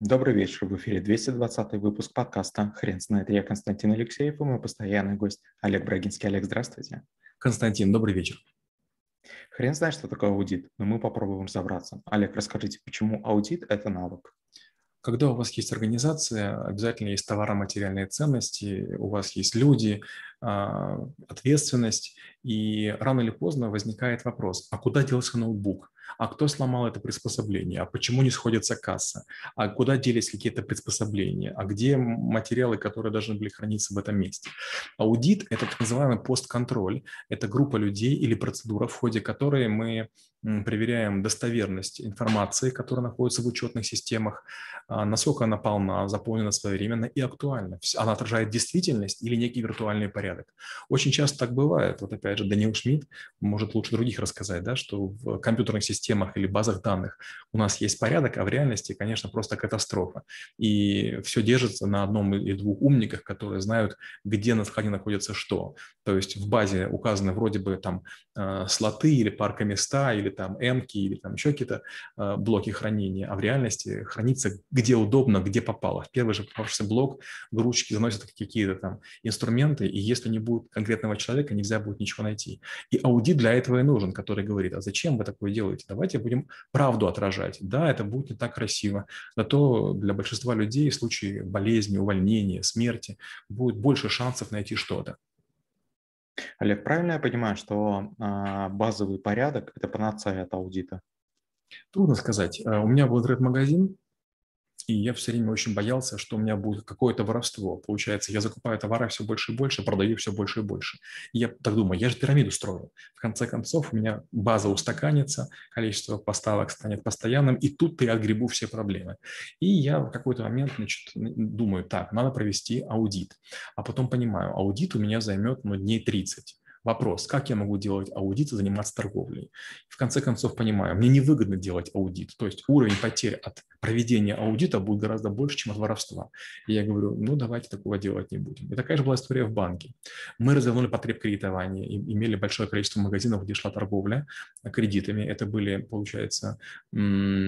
Добрый вечер, в эфире 220 выпуск подкаста «Хрен знает». Я Константин Алексеев и мой постоянный гость Олег Брагинский. Олег, здравствуйте. Константин, добрый вечер. Хрен знает, что такое аудит, но мы попробуем разобраться. Олег, расскажите, почему аудит – это навык? Когда у вас есть организация, обязательно есть товаро-материальные ценности, у вас есть люди, а, ответственность, и рано или поздно возникает вопрос, а куда делся ноутбук? А кто сломал это приспособление? А почему не сходится касса? А куда делись какие-то приспособления? А где материалы, которые должны были храниться в этом месте? Аудит – это так называемый постконтроль. Это группа людей или процедура, в ходе которой мы проверяем достоверность информации, которая находится в учетных системах, а, насколько она полна, заполнена своевременно и актуальна. Она отражает действительность или некий виртуальный порядок. Очень часто так бывает. Вот опять же, Даниил Шмидт может лучше других рассказать, да, что в компьютерных системах или базах данных у нас есть порядок, а в реальности, конечно, просто катастрофа. И все держится на одном или двух умниках, которые знают, где на склоне находится что. То есть в базе указаны вроде бы там а, слоты или парка места, или там эмки, или там еще какие-то а, блоки хранения, а в реальности хранится где удобно, где попало. В первый же попавшийся блок в ручки заносят какие-то там инструменты, и если не будет конкретного человека, нельзя будет ничего найти. И аудит для этого и нужен, который говорит, а зачем вы такое делаете? Давайте будем правду отражать. Да, это будет не так красиво, зато для большинства людей в случае болезни, увольнения, смерти будет больше шансов найти что-то. Олег, правильно я понимаю, что а, базовый порядок – это панацея от аудита? Трудно сказать. Э, у меня был интернет-магазин, и я все время очень боялся, что у меня будет какое-то воровство. Получается, я закупаю товары все больше и больше, продаю все больше и больше. И я так думаю, я же пирамиду строю. В конце концов, у меня база устаканится, количество поставок станет постоянным, и тут я отгребу все проблемы. И я в какой-то момент значит, думаю, так, надо провести аудит. А потом понимаю, аудит у меня займет ну, дней 30 Вопрос, как я могу делать аудит и заниматься торговлей? В конце концов понимаю, мне невыгодно делать аудит, то есть уровень потерь от проведения аудита будет гораздо больше, чем от воровства. И я говорю, ну давайте такого делать не будем. И такая же была история в банке. Мы развернули потреб кредитования, и имели большое количество магазинов, где шла торговля кредитами. Это были, получается,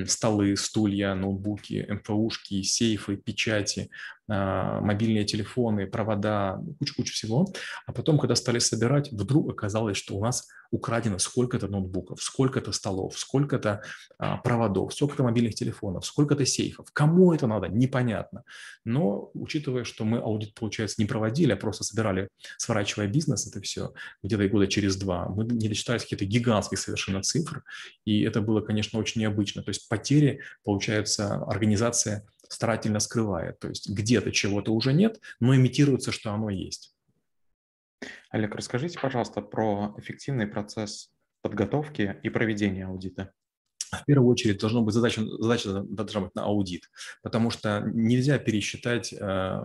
столы, стулья, ноутбуки, МФУшки, сейфы, печати, мобильные телефоны, провода, куча-куча всего. А потом, когда стали собирать, вдруг оказалось, что у нас украдено сколько-то ноутбуков, сколько-то столов, сколько-то а, проводов, сколько-то мобильных телефонов, сколько-то сейфов. Кому это надо, непонятно. Но учитывая, что мы аудит, получается, не проводили, а просто собирали, сворачивая бизнес, это все где-то года через два, мы не досчитались какие-то гигантские совершенно цифр, и это было, конечно, очень необычно. То есть потери, получается, организация старательно скрывает. То есть где-то чего-то уже нет, но имитируется, что оно есть. Олег, расскажите, пожалуйста, про эффективный процесс подготовки и проведения аудита. В первую очередь должна быть задача, задача должна быть на аудит, потому что нельзя пересчитать э,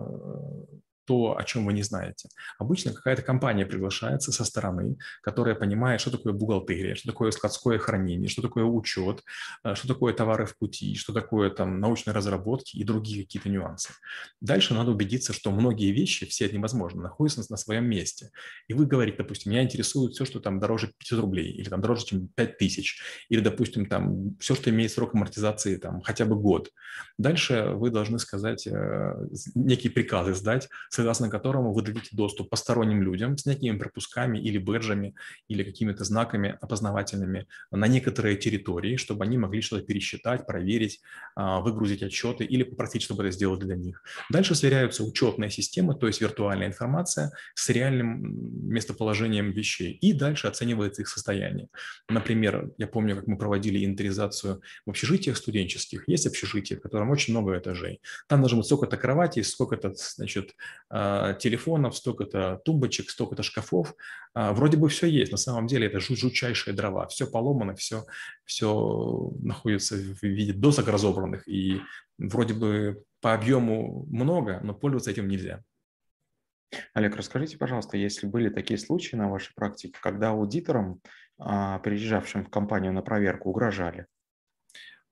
то, о чем вы не знаете. Обычно какая-то компания приглашается со стороны, которая понимает, что такое бухгалтерия, что такое складское хранение, что такое учет, э, что такое товары в пути, что такое там научные разработки и другие какие-то нюансы. Дальше надо убедиться, что многие вещи, все это невозможно, находятся на своем месте. И вы говорите, допустим, меня интересует все, что там дороже 500 рублей, или там дороже, чем 5000, или, допустим, там все, что имеет срок амортизации там хотя бы год. Дальше вы должны сказать, э, некие приказы сдать, согласно которому вы дадите доступ посторонним людям с некими пропусками или бэджами, или какими-то знаками опознавательными на некоторые территории, чтобы они могли что-то пересчитать, проверить, а, выгрузить отчеты или попросить, чтобы это сделали для них. Дальше сверяются учетные системы, то есть виртуальная информация с реальным местоположением вещей. И дальше оценивается их состояние. Например, я помню, как мы проводили инвентаризацию в общежитиях студенческих. Есть общежитие, в котором очень много этажей. Там должно быть сколько-то кроватей, сколько-то, значит, телефонов, столько-то тумбочек, столько-то шкафов. А, вроде бы все есть, на самом деле это жутчайшие дрова. Все поломано, все, все находится в виде досок разобранных. И вроде бы по объему много, но пользоваться этим нельзя. Олег, расскажите, пожалуйста, если были такие случаи на вашей практике, когда аудиторам, а, приезжавшим в компанию на проверку, угрожали?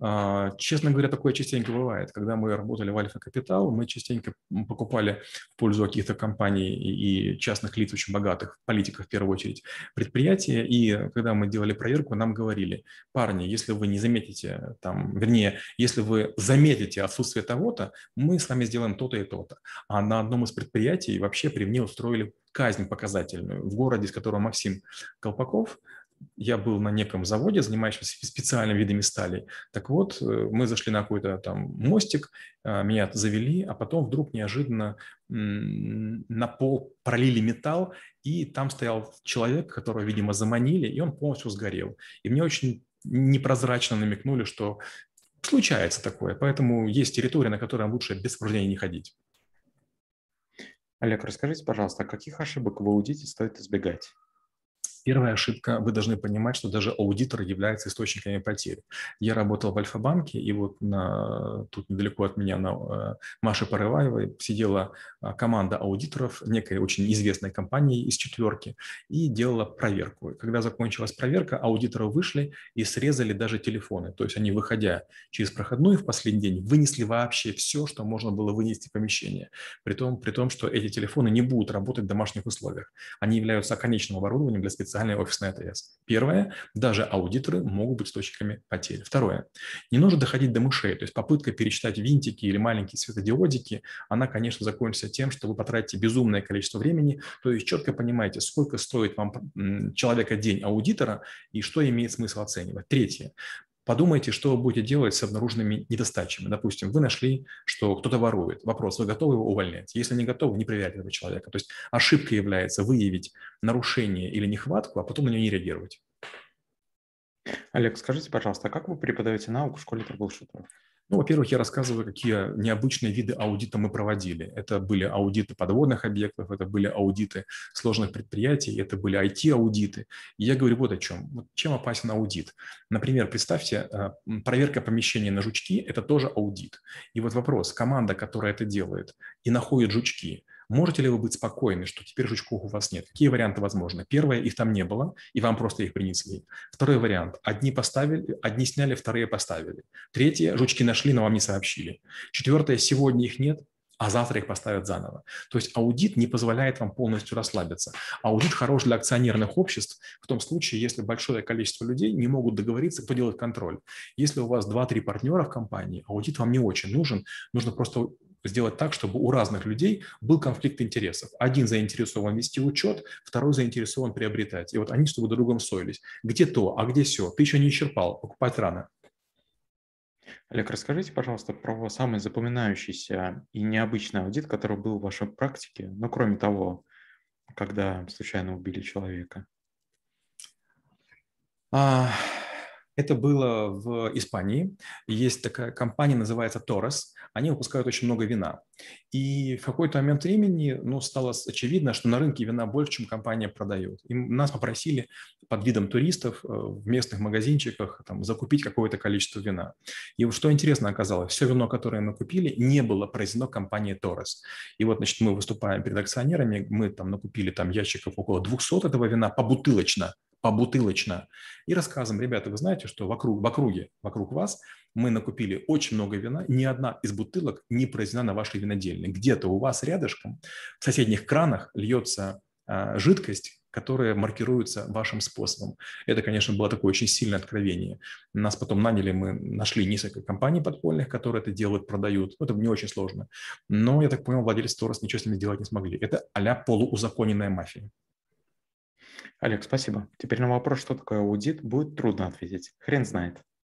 А, честно говоря, такое частенько бывает. Когда мы работали в Альфа Капитал, мы частенько покупали в пользу каких-то компаний и частных лиц очень богатых, политиков в первую очередь, предприятия. И когда мы делали проверку, нам говорили, парни, если вы не заметите, там, вернее, если вы заметите отсутствие того-то, мы с вами сделаем то-то и то-то. А на одном из предприятий вообще при мне устроили казнь показательную в городе, из которого Максим Колпаков – я был на неком заводе, занимающемся специальными видами стали. Так вот, э, мы зашли на какой-то там мостик, а, меня завели, а потом вдруг неожиданно на пол пролили металл, и там стоял человек, которого, видимо, заманили, и он полностью сгорел. И мне очень непрозрачно намекнули, что случается такое, поэтому есть территория, на которой лучше без сопровождения не ходить. Олег, расскажите, пожалуйста, каких ошибок в аудите стоит избегать? Первая ошибка, вы должны понимать, что даже аудитор является источниками потерь. Я работал в Альфа-банке, и вот на, тут недалеко от меня, на э, Маше Порываевой, сидела а, команда аудиторов некой очень известной компании из четверки и делала проверку. Когда закончилась проверка, аудиторы вышли и срезали даже телефоны. То есть они, выходя через проходную в последний день, вынесли вообще все, что можно было вынести в помещение. При том, при том, что эти телефоны не будут работать в домашних условиях. Они являются оконечным оборудованием для специалистов специальная офисная АТС. Первое, даже аудиторы могут быть источниками потерь. Второе, не нужно доходить до мышей, то есть попытка пересчитать винтики или маленькие светодиодики, она, конечно, закончится тем, что вы потратите безумное количество времени, то есть четко понимаете, сколько стоит вам человека день аудитора и что имеет смысл оценивать. Третье, Подумайте, что вы будете делать с обнаруженными недостачами. Допустим, вы нашли, что кто-то ворует. Вопрос, вы готовы его увольнять? Если не готовы, не проверяйте этого человека. То есть ошибка является выявить нарушение или нехватку, а потом на нее не реагировать. Олег, скажите, пожалуйста, а как вы преподаете науку в школе трэблшутеров? Ну, во-первых, я рассказываю, какие необычные виды аудита мы проводили. Это были аудиты подводных объектов, это были аудиты сложных предприятий, это были IT-аудиты. И я говорю вот о чем. Вот чем опасен аудит? Например, представьте, э, проверка помещения на жучки – это тоже аудит. И вот вопрос, команда, которая это делает и находит жучки, Можете ли вы быть спокойны, что теперь жучков у вас нет? Какие варианты возможны? Первое, их там не было, и вам просто их принесли. Второй вариант, одни поставили, одни сняли, вторые поставили. Третье, жучки нашли, но вам не сообщили. Четвертое, сегодня их нет, а завтра их поставят заново. То есть аудит не позволяет вам полностью расслабиться. Аудит хорош для акционерных обществ в том случае, если большое количество людей не могут договориться, кто делает контроль. Если у вас 2-3 партнера в компании, аудит вам не очень нужен, нужно просто сделать так, чтобы у разных людей был конфликт интересов. Один заинтересован вести учет, второй заинтересован приобретать. И вот они чтобы друг другом ссорились. Где то, а где все? Ты еще не исчерпал, покупать рано. Олег, расскажите, пожалуйста, про самый запоминающийся и необычный аудит, который был в вашей практике, ну, кроме того, когда случайно убили человека. А, это было в Испании. Есть такая компания, называется Torres. Они выпускают очень много вина. И в какой-то момент времени ну, стало очевидно, что на рынке вина больше, чем компания продает. И нас попросили под видом туристов э, в местных магазинчиках там, закупить какое-то количество вина. И что интересно оказалось, все вино, которое мы купили, не было произведено компанией Torres. И вот, значит, мы выступаем перед акционерами, мы там накупили там ящиков около 200 этого вина побутылочно, побутылочно. И рассказываем, ребята, вы знаете, что вокруг, в округе, вокруг вас мы накупили очень много вина, ни одна из бутылок не произведена на вашей винодельной. Где-то у вас рядышком в соседних кранах льется а, жидкость, которая маркируется вашим способом. Это, конечно, было такое очень сильное откровение. Нас потом наняли, мы нашли несколько компаний подпольных, которые это делают, продают. Это не очень сложно. Но, я так понял, владельцы Торос ничего с ними сделать не смогли. Это а полуузаконенная мафия. Олег, спасибо. Теперь на вопрос, что такое аудит, будет трудно ответить. Хрен знает.